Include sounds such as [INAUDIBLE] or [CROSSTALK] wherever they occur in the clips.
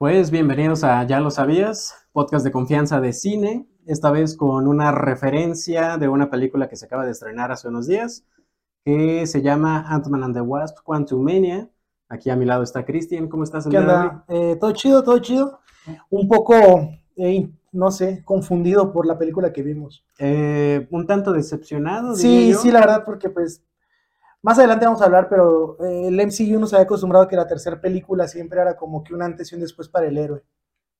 Pues bienvenidos a Ya lo sabías, podcast de confianza de cine, esta vez con una referencia de una película que se acaba de estrenar hace unos días, que se llama Ant-Man and the Wasp, Quantumania. Aquí a mi lado está Cristian, ¿cómo estás? el ¿Qué onda? Eh, todo chido, todo chido. Un poco, eh, no sé, confundido por la película que vimos. Eh, un tanto decepcionado. Sí, diría yo. sí, la verdad, porque pues más adelante vamos a hablar, pero eh, el MCU nos había acostumbrado a que la tercera película siempre era como que un antes y un después para el héroe.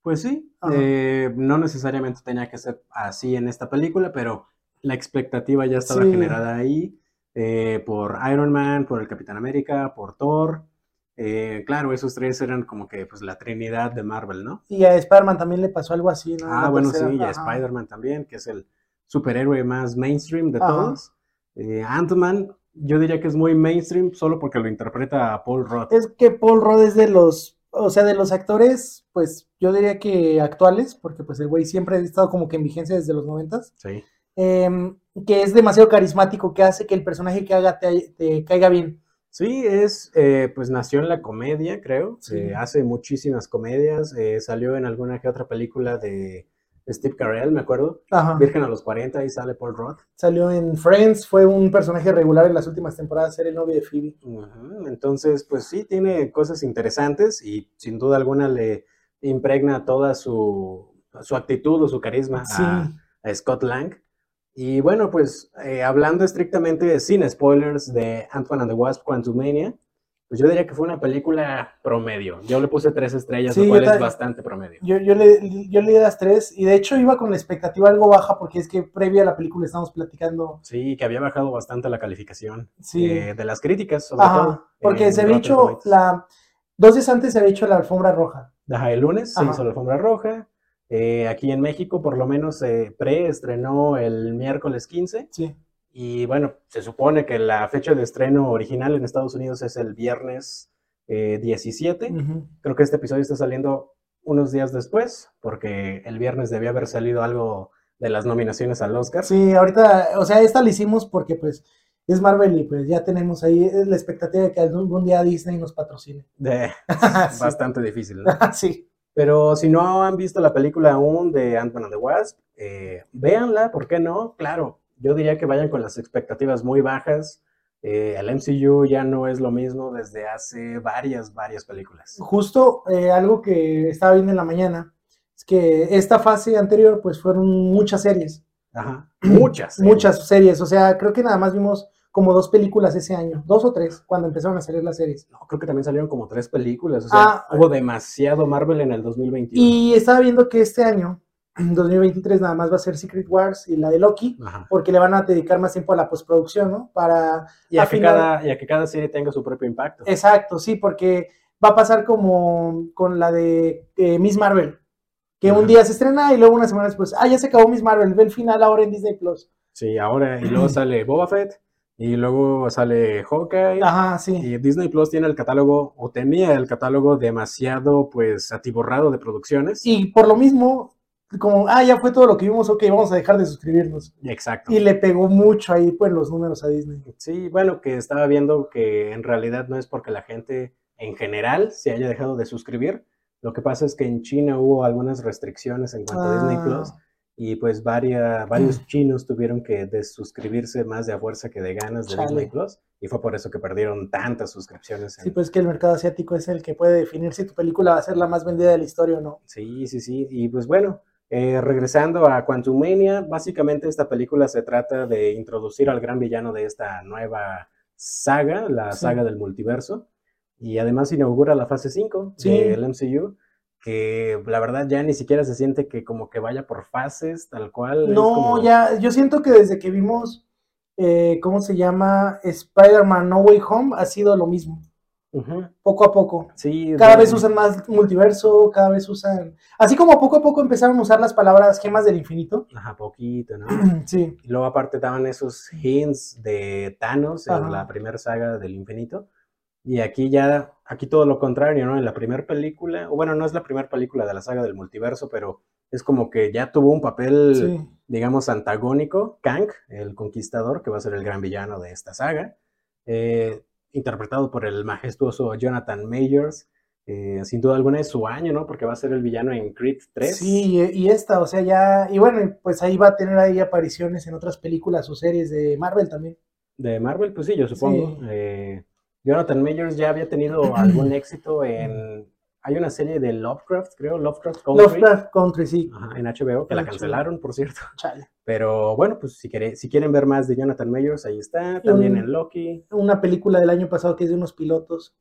Pues sí, eh, no necesariamente tenía que ser así en esta película, pero la expectativa ya estaba Sí. generada ahí eh, por Iron Man, por el Capitán América, por Thor. Eh, claro, esos tres eran como que pues la trinidad de Marvel, ¿no? Y a Spider-Man también le pasó algo así, ¿no? Ah, La bueno, tercera, sí, y a. Spider-Man también, que es el superhéroe más mainstream de Ajá. todos. Eh, Ant-Man, yo diría que es muy mainstream solo porque lo interpreta Paul Rudd. Es que Paul Rudd es de los, o sea, de los actores, pues yo diría que actuales, porque pues el güey siempre ha estado como que en vigencia desde los noventas. Sí. em, que es demasiado carismático, que hace que el personaje que haga te, te caiga bien. Sí, es, eh, pues nació en la comedia, creo. Sí. Eh, hace muchísimas comedias. eh, salió en alguna que otra película de Steve Carell, me acuerdo. Ajá. Virgen a los 40, ahí sale Paul Rudd. Salió en Friends, fue un personaje regular en las últimas temporadas, era el novio de Phoebe. Entonces, pues sí, tiene cosas interesantes y sin duda alguna le impregna toda su, su actitud o su carisma Sí. a, a Scott Lang. Y bueno, pues eh, hablando estrictamente sin spoilers de Ant-Man and the Wasp Quantumania, pues yo diría que fue una película promedio. Yo le puse tres estrellas, Sí, lo cual es ta- bastante promedio. Yo, yo, le, yo le di las tres y de hecho iba con la expectativa algo baja porque es que previa a la película estamos platicando. Sí, que había bajado bastante la calificación Sí. eh, de las críticas, sobre Ajá, todo. porque se había hecho la... Dos días antes se había hecho la alfombra roja. Ajá, el lunes se hizo la alfombra roja. Eh, aquí en México, por lo menos, se preestrenó el miércoles 15. Sí. Y bueno, se supone que la fecha de estreno original en Estados Unidos es el viernes eh, 17. Ujú. Creo que este episodio está saliendo unos días después, porque el viernes debía haber salido algo de las nominaciones al Oscar. Sí, ahorita, o sea, esta la hicimos porque pues es Marvel y pues ya tenemos ahí la expectativa de que algún día Disney nos patrocine. [LAUGHS] [LAUGHS] Sí. bastante difícil, ¿no? [LAUGHS] sí. Pero si no han visto la película aún de Ant-Man and the Wasp, eh, véanla, ¿por qué no? Claro, yo diría que vayan con las expectativas muy bajas. Eh, el MCU ya no es lo mismo desde hace varias, varias películas. Justo eh, algo que estaba viendo en la mañana es que esta fase anterior pues fueron muchas series, Ajá, muchas. ¿eh? muchas series, o sea, creo que nada más vimos como dos películas ese año, dos o tres, cuando empezaron a salir las series. No, creo que también salieron como tres películas. O sea, Ah, hubo demasiado Marvel en el 2021. Y estaba viendo que este año, 2023, nada más va a ser Secret Wars y la de Loki, Ajá. porque le van a dedicar más tiempo a la postproducción, ¿no? Para Y a, que final- cada, y a que cada serie tenga su propio impacto. Exacto, sí, porque va a pasar como con la de eh, Miss Marvel, que Ajá. un día se estrena y luego una semana después, ah, ya se acabó Miss Marvel, ve el final ahora en Disney Plus. Sí, ahora, y luego [CLEARS THROAT] sale Boba Fett, y luego sale Hawkeye. Ajá, sí. Y Disney Plus tiene el catálogo, o tenía el catálogo demasiado, pues, atiborrado de producciones. Y por lo mismo, como, ah, ya fue todo lo que vimos, ok, vamos a dejar de suscribirnos. Exacto. Y le pegó mucho ahí, pues, los números a Disney. Sí, bueno, que estaba viendo que en realidad no es porque la gente en general se haya dejado de suscribir. Lo que pasa es que en China hubo algunas restricciones en cuanto a Disney Ah. Plus. Y pues varia- varios chinos tuvieron que desuscribirse más de a fuerza que de ganas de Chale. Disney Plus. Y fue por eso que perdieron tantas suscripciones. en- Sí, pues que el mercado asiático es el que puede definir si tu película va a ser la más vendida de la historia o no. Sí, sí, sí. Y pues bueno, eh, regresando a Quantumania, básicamente esta película se trata de introducir al gran villano de esta nueva saga, la Sí. saga del multiverso. Y además inaugura la fase 5 Sí. del MCU, que la verdad ya ni siquiera se siente que como que vaya por fases, tal cual. No, como- ya, yo siento que desde que vimos, eh, ¿cómo se llama? Spider-Man No Way Home, ha sido lo mismo, Ujú, poco a poco. Sí, Cada de- vez usan más multiverso, cada vez usan, así como poco a poco empezaron a usar las palabras gemas del infinito. Ajá, poquito, ¿no? [CLEARS THROAT] Sí, Y luego aparte daban esos hints de Thanos en Ajá. la primera saga del infinito. Y aquí ya, aquí todo lo contrario, ¿no? En la primera película, o bueno, no es la primera película de la saga del multiverso, pero es como que ya tuvo un papel, sí. digamos, antagónico, Kang, el conquistador, que va a ser el gran villano de esta saga, eh, interpretado por el majestuoso Jonathan Majors. Eh, sin duda alguna es su año, ¿no? Porque va a ser el villano en Creed 3. Sí, y, y esta, o sea, ya, y bueno, pues ahí va a tener ahí apariciones en otras películas o series de Marvel también. De Marvel, pues sí, yo supongo. Sí. Eh, Jonathan Majors ya había tenido algún éxito en... Hay una serie de Lovecraft, creo, Lovecraft Country, Lovecraft Country, sí. ajá, en HBO, que la HBO. cancelaron, por cierto. Chale. Pero bueno, pues si, quiere- si quieren ver más de Jonathan Majors, ahí está. También Un- en Loki. Una película del año pasado que es de unos pilotos.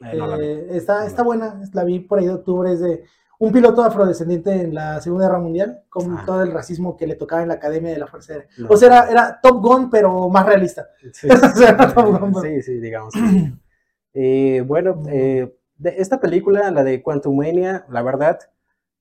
Eh, no la. Eh, está, No está la buena, la vi por ahí de octubre, es de un piloto afrodescendiente en la Segunda Guerra Mundial, con Ah. todo el racismo que le tocaba en la Academia de la Fuerza Aérea. O sea, era, era Top Gun, pero más realista. Sí, [LAUGHS] sí, sí, digamos. que sí. [CLEARS THROAT] Eh, bueno, eh, de esta película, la de Quantumania, la verdad,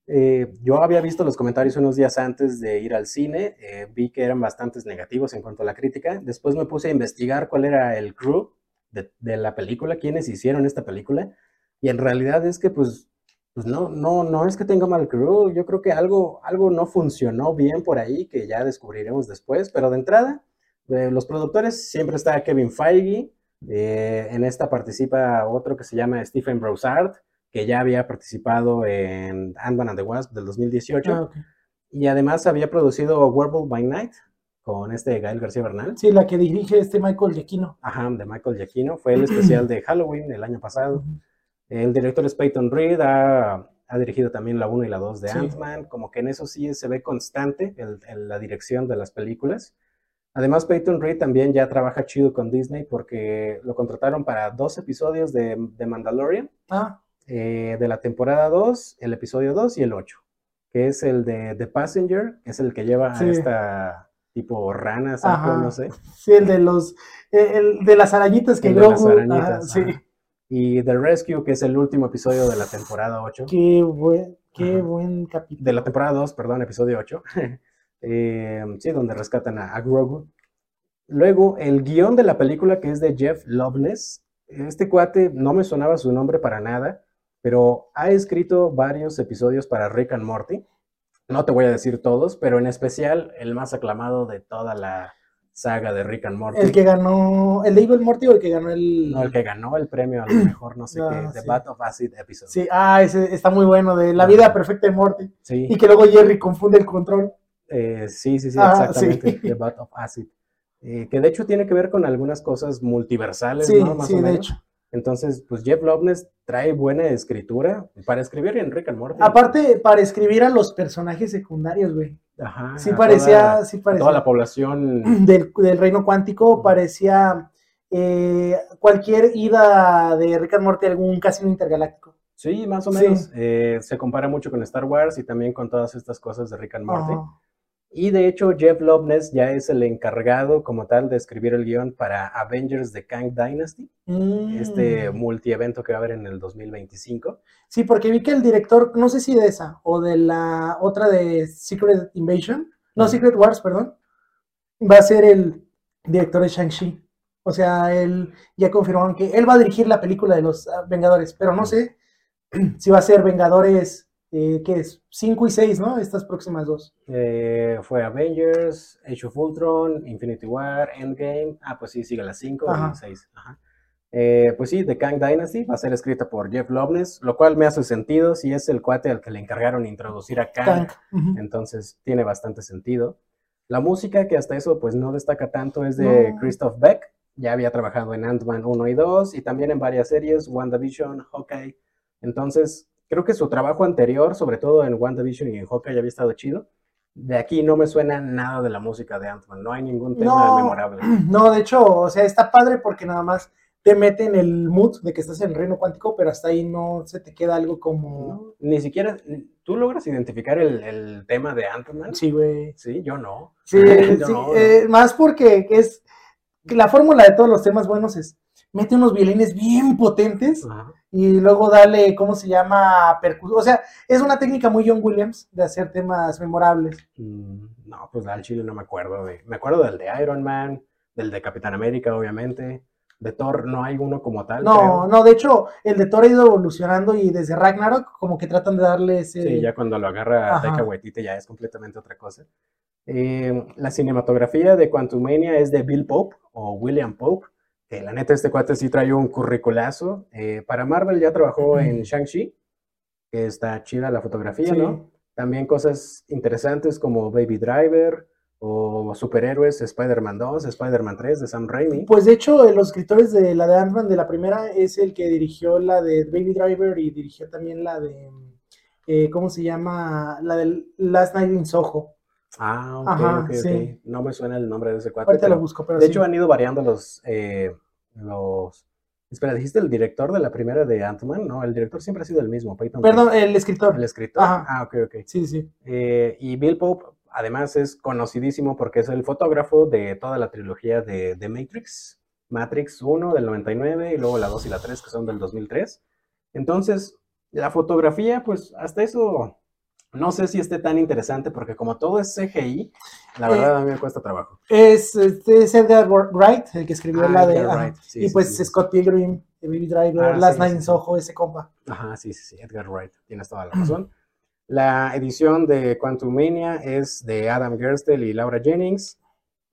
eh, yo había visto los comentarios unos días antes de ir al cine, eh, vi que eran bastantes negativos en cuanto a la crítica. Después me puse a investigar cuál era el crew de, de la película, quiénes hicieron esta película, y en realidad es que, pues, pues no, no, no es que tenga mal crew, yo creo que algo, algo no funcionó bien por ahí, que ya descubriremos después, pero de entrada, eh, los productores siempre está Kevin Feige, eh, en esta participa otro que se llama Stephen Broussard, que ya había participado en Ant-Man and the Wasp del 2018, Ah, ok. y además había producido Werewolf by Night con este Gael García Bernal, Sí, la que dirige este Michael Giacchino. ajá, de Michael Giacchino, fue el especial de Halloween el año pasado. El director es Peyton Reed, ha, ha dirigido también la 1 y la 2 de Sí. Ant-Man, como que en eso sí se ve constante el- el- la dirección de las películas. Además, Peyton Reed también ya trabaja chido con Disney porque lo contrataron para dos episodios de, de Mandalorian, Ah, eh, de la temporada 2, el episodio 2 y el 8, que es el de The Passenger, que es el que lleva Sí. a esta tipo rana, Ajá. no sé. sí, el de los, eh, el de las arañitas que El de las arañitas, ajá, sí. ajá. Y The Rescue, que es el último episodio de la temporada 8. Qué buen, qué Ajá. buen capítulo. de la temporada 2, perdón, episodio 8. [LAUGHS] Eh, sí, donde rescatan a, a Grogu. Luego, el guion de la película, que es de Jeff Loveness. Este cuate no me sonaba su nombre para nada, pero ha escrito varios episodios para Rick and Morty. No te voy a decir todos, pero en especial el más aclamado de toda la saga de Rick and Morty. El que ganó, el de Evil Morty o el que ganó el... No, el que ganó el premio a lo mejor, no sé Ah, qué, The sí. Bat of Acid Episode. Sí, ah, ese está muy bueno, de la vida perfecta de Morty. Sí. Y que luego Jerry confunde el control. Eh, sí, sí, sí, Ah, exactamente. sí. The Bat of Acid. Eh, que de hecho tiene que ver con algunas cosas multiversales, Sí, ¿no? Más sí, o de menos. hecho. Entonces, pues Jeff Loveness trae buena escritura para escribir en Rick and Morty. Aparte, para escribir a los personajes secundarios, güey. Ajá, Sí parecía, toda- sí parecía. toda la población. [CLEARS THROAT] del, del reino cuántico parecía eh, cualquier ida de Rick and Morty a algún casino intergaláctico. Sí, más o Sí. menos. Eh, se compara mucho con Star Wars y también con todas estas cosas de Rick and Morty. Ajá. Y de hecho, Jeff Loveness ya es el encargado como tal de escribir el guion para Avengers The Kang Dynasty, Mm. este multievento que va a haber en el 2025. Sí, porque vi que el director, no sé si de esa o de la otra de Secret Invasion, no. Secret Wars, perdón, va a ser el director de Shang-Chi. O sea, él ya confirmaron que él va a dirigir la película de los Vengadores, pero no sé [CLEARS THROAT] si va a ser Vengadores, eh, ¿qué es? 5 y 6, ¿no? Estas próximas dos. Eh, fue Avengers, Age of Ultron, Infinity War, Endgame. Ah, pues sí, sigue las 5 Ajá. y 6. pues sí, The Kang Dynasty va a ser escrita por Jeff Loveness, lo cual me hace sentido si es el cuate al que le encargaron introducir a Kang. Entonces tiene bastante sentido. La música, que hasta eso pues no destaca tanto, es de No. Christoph Beck. Ya había trabajado en Ant-Man 1 y 2 y también en varias series, WandaVision, Hawkeye. Entonces, creo que su trabajo anterior, sobre todo en WandaVision y en Hawkeye, había estado chido. De aquí no me suena nada de la música de Ant-Man, no hay ningún tema No, memorable. [CLEARS THROAT] no, de hecho, o sea, está padre porque nada más te mete en el mood de que estás en el reino cuántico, pero hasta ahí no se te queda algo como... No, ni siquiera, tú logras identificar el, el tema de Ant-Man. Sí, güey. Sí, yo no. Sí, [LAUGHS] Yo sí, no, no. eh, más porque es la fórmula de todos los temas buenos es mete unos violines bien potentes Ajá. Y luego dale, ¿cómo se llama? Percu o sea, es una técnica muy John Williams de hacer temas memorables. Mm, No, pues al chile no me acuerdo de. Me acuerdo del de Iron Man, del de Capitán América, obviamente. De Thor no hay uno como tal. No, creo. no, de hecho, el de Thor ha ido evolucionando y desde Ragnarok como que tratan de darle ese... Sí, ya cuando lo agarra Ajá. Taika Waititi ya es completamente otra cosa. Eh, la cinematografía de Quantumania es de Bill Pope o William Pope, que la neta este cuate sí trae un curriculazo. Eh, para Marvel ya trabajó en Shang-Chi, que está chida la fotografía, Sí. ¿no? También cosas interesantes como Baby Driver o superhéroes, Spider-Man 2, Spider-Man 3 de Sam Raimi. Pues de hecho, eh, los escritores de la de Ant-Man de la primera es el que dirigió la de Baby Driver y dirigió también la de, eh, ¿cómo se llama? La de Last Night in Soho. Ah, ok, Ajá, ok, ok. sí. No me suena el nombre de ese cuate. Ahorita pero- lo busco, pero de sí. hecho, han ido variando los, eh, los... Espera, ¿dijiste el director de la primera de Ant-Man? No, el director siempre ha sido el mismo, Peyton Reed. Perdón, el escritor. El escritor. Ajá. Ah, ok, ok. Sí, sí. Eh, y Bill Pope, además, es conocidísimo porque es el fotógrafo de toda la trilogía de, de Matrix. Matrix 1 del 99 y luego la 2 y la 3 que son del 2003. Entonces, la fotografía, pues hasta eso no sé si esté tan interesante porque como todo es CGI, la Eh, verdad a mí me cuesta trabajo. Es, este, es Edgar Wright, el que escribió Ah, la de. Edgar. Wright, sí, y sí, pues sí. Scott Pilgrim, Baby Driver, Ah, Last Night in. Soho, ese compa. Ajá, sí, sí, sí, Edgar Wright, tienes toda la razón. La edición de Quantum Mania es de Adam Gerstel y Laura Jennings.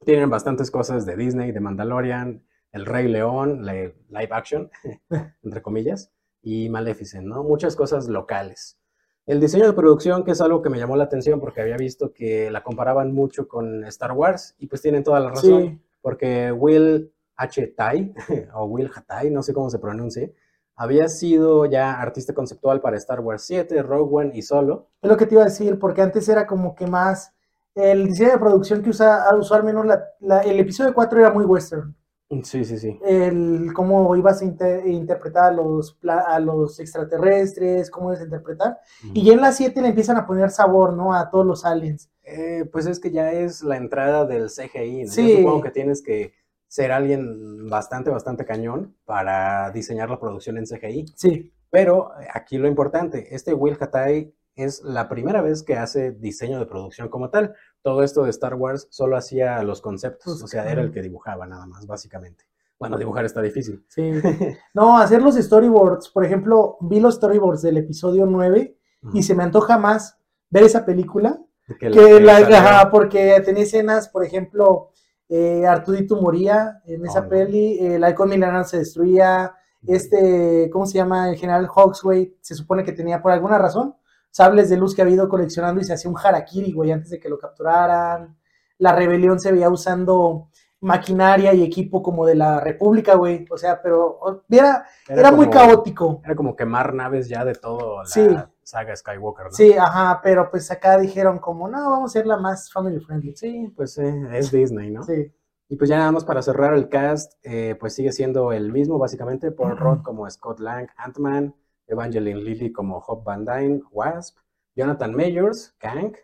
Tienen bastantes cosas de Disney, de Mandalorian, El Rey León, live action, [LAUGHS] entre comillas, y Maleficent, ¿no? Muchas cosas locales. El diseño de producción, que es algo que me llamó la atención porque había visto que la comparaban mucho con Star Wars, y pues tienen toda la razón Sí. porque Will H. Tai, [LAUGHS] o Will Hatai, no sé cómo se pronuncie, había sido ya artista conceptual para Star Wars 7, Rogue One y Solo. Es lo que te iba a decir, porque antes era como que más. El diseño de producción que usa, usó al menos la- la- el episodio 4 era muy western. Sí, sí, sí. El cómo ibas a inter- interpretar a los, a los extraterrestres, cómo ibas a interpretar. Y ya en la 7 le empiezan a poner sabor, ¿no? A todos los aliens. Eh, pues es que ya es la entrada del CGI. ¿no? Yo Sí. supongo que tienes que ser alguien bastante, bastante cañón para diseñar la producción en CGI. Sí, Pero eh, aquí lo importante, este Will Hatai es la primera vez que hace diseño de producción como tal. Todo esto de Star Wars solo hacía los conceptos, Pues, o sea, era el que dibujaba nada más, básicamente. Bueno, dibujar está difícil. sí. [LAUGHS] No, hacer los storyboards. Por ejemplo, vi los storyboards del episodio 9 y se me antoja más ver esa película que que la, ajá, porque tenía escenas, por ejemplo, eh, Artudito moría en esa Oh, peli, el halcón milenario se destruía, este, ¿cómo se llama? El general Hawksway se supone que tenía por alguna razón sables de luz que había ido coleccionando y se hacía un harakiri, güey, antes de que lo capturaran. La rebelión se veía usando maquinaria y equipo como de la República, güey. O sea, pero era, era, muy caótico. Era como quemar naves ya de todo la Sí. saga Skywalker, ¿no? Sí, ajá, pero pues acá dijeron como, no, vamos a hacerla más family friendly. Sí, pues eh, es Disney, ¿no? Sí. Y pues ya nada más para cerrar el cast, eh, pues sigue siendo el mismo básicamente, Paul Rudd como Scott Lang, Ant-Man, Evangeline Lilly como Hope Van Dyne, Wasp, Jonathan Majors, Kang,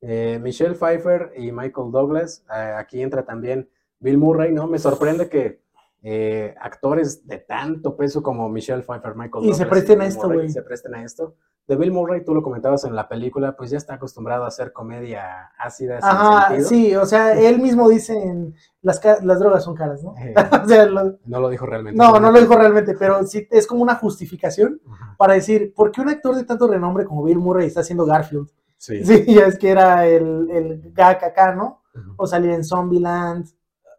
eh, Michelle Pfeiffer y Michael Douglas. Eh, aquí entra también Bill Murray, ¿no? Me sorprende que eh, actores de tanto peso como Michelle Pfeiffer, Michael Y Douglas se presten a Bill esto, Murray güey. se presten a esto. De Bill Murray, tú lo comentabas en la película, pues ya está acostumbrado a hacer comedia ácida. Ajá, sí, o sea, [LAUGHS] él mismo dice en las, las drogas son caras, ¿no? Eh, [LAUGHS] o sea, lo- no lo dijo realmente. no, no lo dijo realmente, pero sí es como una justificación Ajá. para decir, ¿por qué un actor de tanto renombre como Bill Murray está haciendo Garfield? Sí. [LAUGHS] Sí, ya es que era el, el gag acá, ¿no? Ujú. O salir en Zombieland,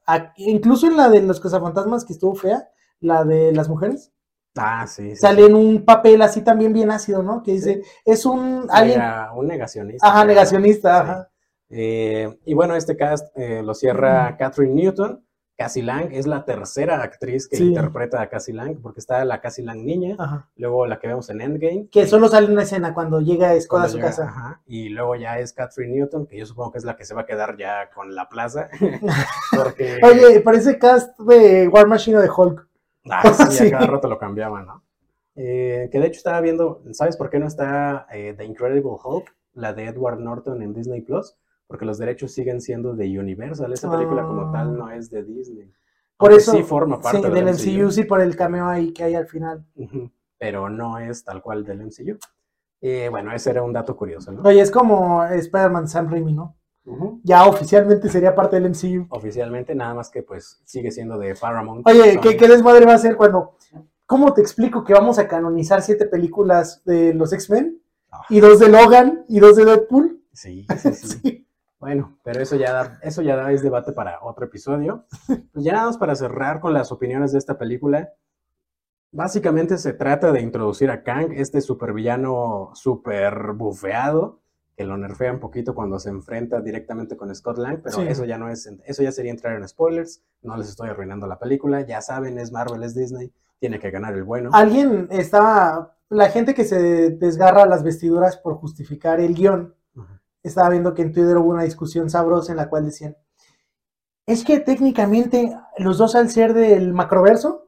a- incluso en la de los cazafantasmas que estuvo fea, la de las mujeres, Ah, sí. sí, sale en un papel así también bien ácido, ¿no? Que dice, es un alguien, Era un negacionista. negacionista, ajá. Eh, y bueno, este cast eh, lo cierra Catherine Newton. Cassie Lang es la tercera actriz que Sí. interpreta a Cassie Lang, porque está la Cassie Lang niña, Ajá. luego la que vemos en Endgame. Que solo sale una escena cuando llega Scott a su llega- casa. ajá, y luego ya es Catherine Newton, que yo supongo que es la que se va a quedar ya con la plaza. [LAUGHS] porque Oye, parece cast de War Machine o de Hulk. Ah, sí, [LAUGHS] Sí. a cada rato lo cambiaban, ¿no? Eh, que de hecho estaba viendo, ¿sabes por qué no está eh, The Incredible Hulk, la de Edward Norton en Disney Plus? Porque los derechos siguen siendo de Universal. Esa película como Ah. tal no es de Disney. Por Aunque eso, sí forma parte sí, del, del MCU, sí, por el cameo ahí que hay al final. Pero no es tal cual del MCU. Eh, bueno, ese era un dato curioso, ¿no? Oye, es como Spider-Man Sam Raimi, ¿no? Ya oficialmente sería parte del MCU. Oficialmente, nada más que pues sigue siendo de Paramount. Oye, ¿qué, qué desmadre va a ser cuando... ¿Cómo te explico que vamos a canonizar siete películas de los X-Men? Ah. Y dos de Logan y dos de Deadpool. Sí, sí, [LAUGHS] sí. Sí. Bueno, pero eso ya, da- eso ya da- es debate para otro episodio. [LAUGHS] Pues ya nada más para cerrar con las opiniones de esta película. Básicamente se trata de introducir a Kang, este supervillano super bufeado, que lo nerfea un poquito cuando se enfrenta directamente con Scott Lang, pero Sí. eso ya no es, eso ya sería entrar en spoilers, no les estoy arruinando la película, ya saben, es Marvel, es Disney, tiene que ganar el bueno. Alguien estaba, la gente que se desgarra las vestiduras por justificar el guion. Estaba viendo que en Twitter hubo una discusión sabrosa en la cual decían, es que técnicamente los dos al ser del macroverso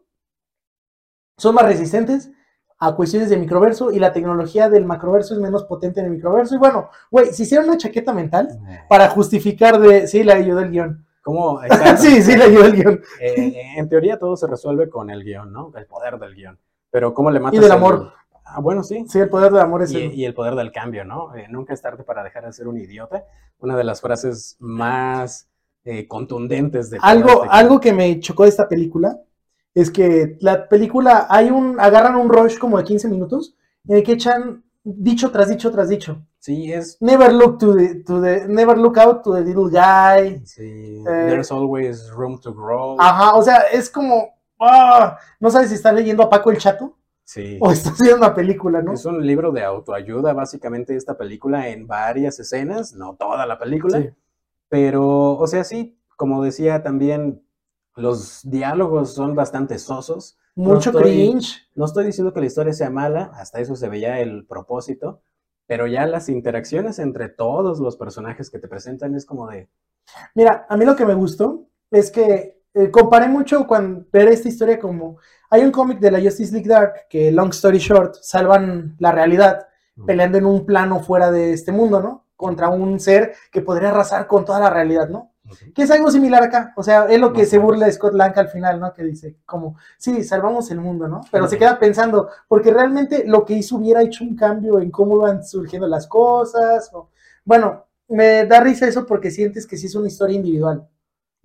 son más resistentes a cuestiones de microverso y la tecnología del macroverso es menos potente en el microverso. Y bueno, güey, si hicieron una chaqueta mental Eh, para justificar de, sí, le ayudó el guion. ¿Cómo? [LAUGHS] Sí, sí, le ayudó el guion. Eh, en teoría todo se resuelve con el guion, ¿no? El poder del guion. Pero ¿cómo le matas del el- amor. Ah, bueno, sí. Sí, el poder del amor es Y, el... y el poder del cambio, ¿no? Eh, nunca es tarde para dejar de ser un idiota. Una de las frases más eh, contundentes de Algo, este- algo que me chocó de esta película es que la película hay un, agarran un rush como de 15 minutos en el que echan dicho tras dicho tras dicho. Sí, es. Never look to the, to the never look out to the little guy. Sí, Eh, there's always room to grow. Ajá, o sea, es como, ah, no sabes si estás leyendo a Paco el Chato Sí. o estás viendo una película, ¿no? Es un libro de autoayuda, básicamente, esta película en varias escenas, no toda la película. Sí. Pero, o sea, sí, como decía también, los diálogos son bastante sosos. Mucho no estoy- cringe. No estoy diciendo que la historia sea mala, hasta eso se veía el propósito, pero ya las interacciones entre todos los personajes que te presentan es como de, Mira, a mí lo que me gustó es que eh, comparé mucho cuando ver esta historia como hay un cómic de la Justice League Dark que long story short salvan la realidad peleando en un plano fuera de este mundo, ¿no? Contra un ser que podría arrasar con toda la realidad, ¿no? Que es algo similar acá. O sea, es lo que se burla de Scott Lang al final, ¿no? Que dice, como, sí, salvamos el mundo, ¿no? Pero se queda pensando, porque realmente lo que hizo hubiera hecho un cambio en cómo iban surgiendo las cosas. o- Bueno, me da risa eso porque sientes que sí es una historia individual.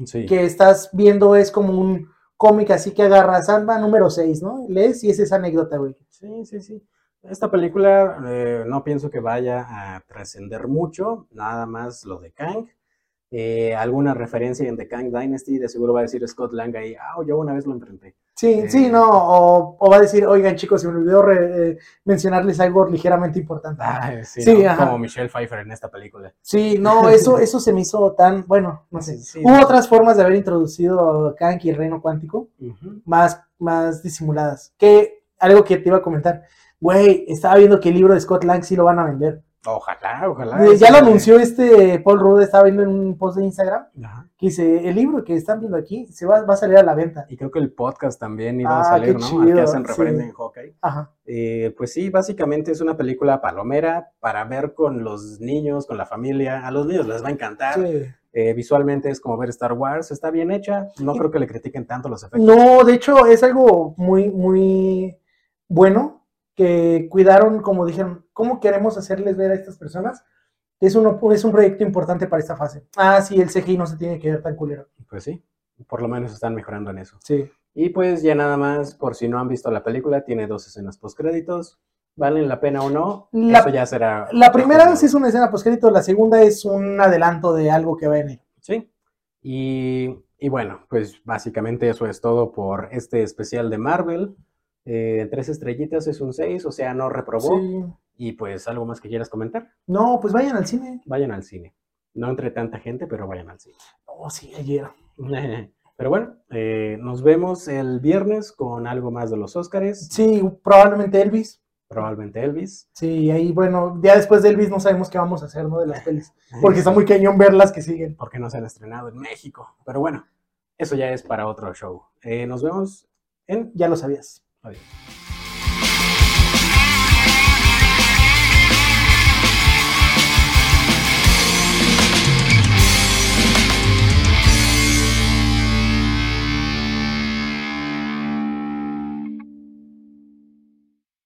sí, Que estás viendo es como un cómic así que agarras, alma número 6, ¿no? Lees y es esa anécdota, güey. sí, sí, sí. Esta película eh, no pienso que vaya a trascender mucho, nada más lo de Kang. Eh, alguna referencia en The Kang Dynasty, de seguro va a decir Scott Lang ahí, ah, yo una vez lo enfrenté. Sí, Eh. sí, no, o, o va a decir, oigan chicos, se me olvidó re- eh, mencionarles algo ligeramente importante. Ay, sí, Sí, ¿no? ajá. como Michelle Pfeiffer en esta película. Sí, no, [LAUGHS] eso, eso se me hizo tan, bueno, no sé. Sí. Hubo otras formas de haber introducido Kang y el reino cuántico, más, más disimuladas. Que, algo que te iba a comentar, güey, estaba viendo que el libro de Scott Lang sí lo van a vender. Ojalá, ojalá. Eh, ya sí, lo anunció este Paul Rudd, estaba viendo en un post de Instagram, ajá. que dice, el libro que están viendo aquí se va, va a salir a la venta. Y creo que el podcast también iba a Ah, salir, qué ¿no? Al chido, que hacen sí. referencia en Hawkeye. Ajá. Eh, pues sí, básicamente es una película palomera para ver con los niños, con la familia. A los niños les va a encantar. Sí. Eh, visualmente es como ver Star Wars. Está bien hecha. No creo que le critiquen tanto los efectos. No, de hecho es algo muy, muy bueno que cuidaron, como dijeron, ¿cómo queremos hacerles ver a estas personas? Es, uno, es un proyecto importante para esta fase. Ah, sí, el CGI no se tiene que ver tan culero. Pues sí, por lo menos están mejorando en eso. Sí. Y pues ya nada más, por si no han visto la película, tiene dos escenas postcréditos. ¿Valen la pena o no? La- eso ya será. La primera sí es una escena postcrédito, la segunda es un adelanto de algo que va a venir. Sí. Y, y bueno, pues básicamente eso es todo por este especial de Marvel. Eh, tres estrellitas es un 6, o sea, no reprobó. Sí. Y pues algo más que quieras comentar, No, pues vayan al cine. vayan al cine. No entre tanta gente, pero vayan al cine. Oh, sí, ayer. [LAUGHS] Pero bueno, eh, nos vemos el viernes con algo más de los Óscares, Sí, probablemente Elvis. probablemente Elvis. Sí, ahí, bueno, ya después de Elvis no sabemos qué vamos a hacer, ¿no? De las pelis. [LAUGHS] Porque está muy cañón ver las que siguen. porque no se han estrenado en México. Pero bueno, eso ya es para otro show. Eh, nos vemos en... Ya lo sabías. はい。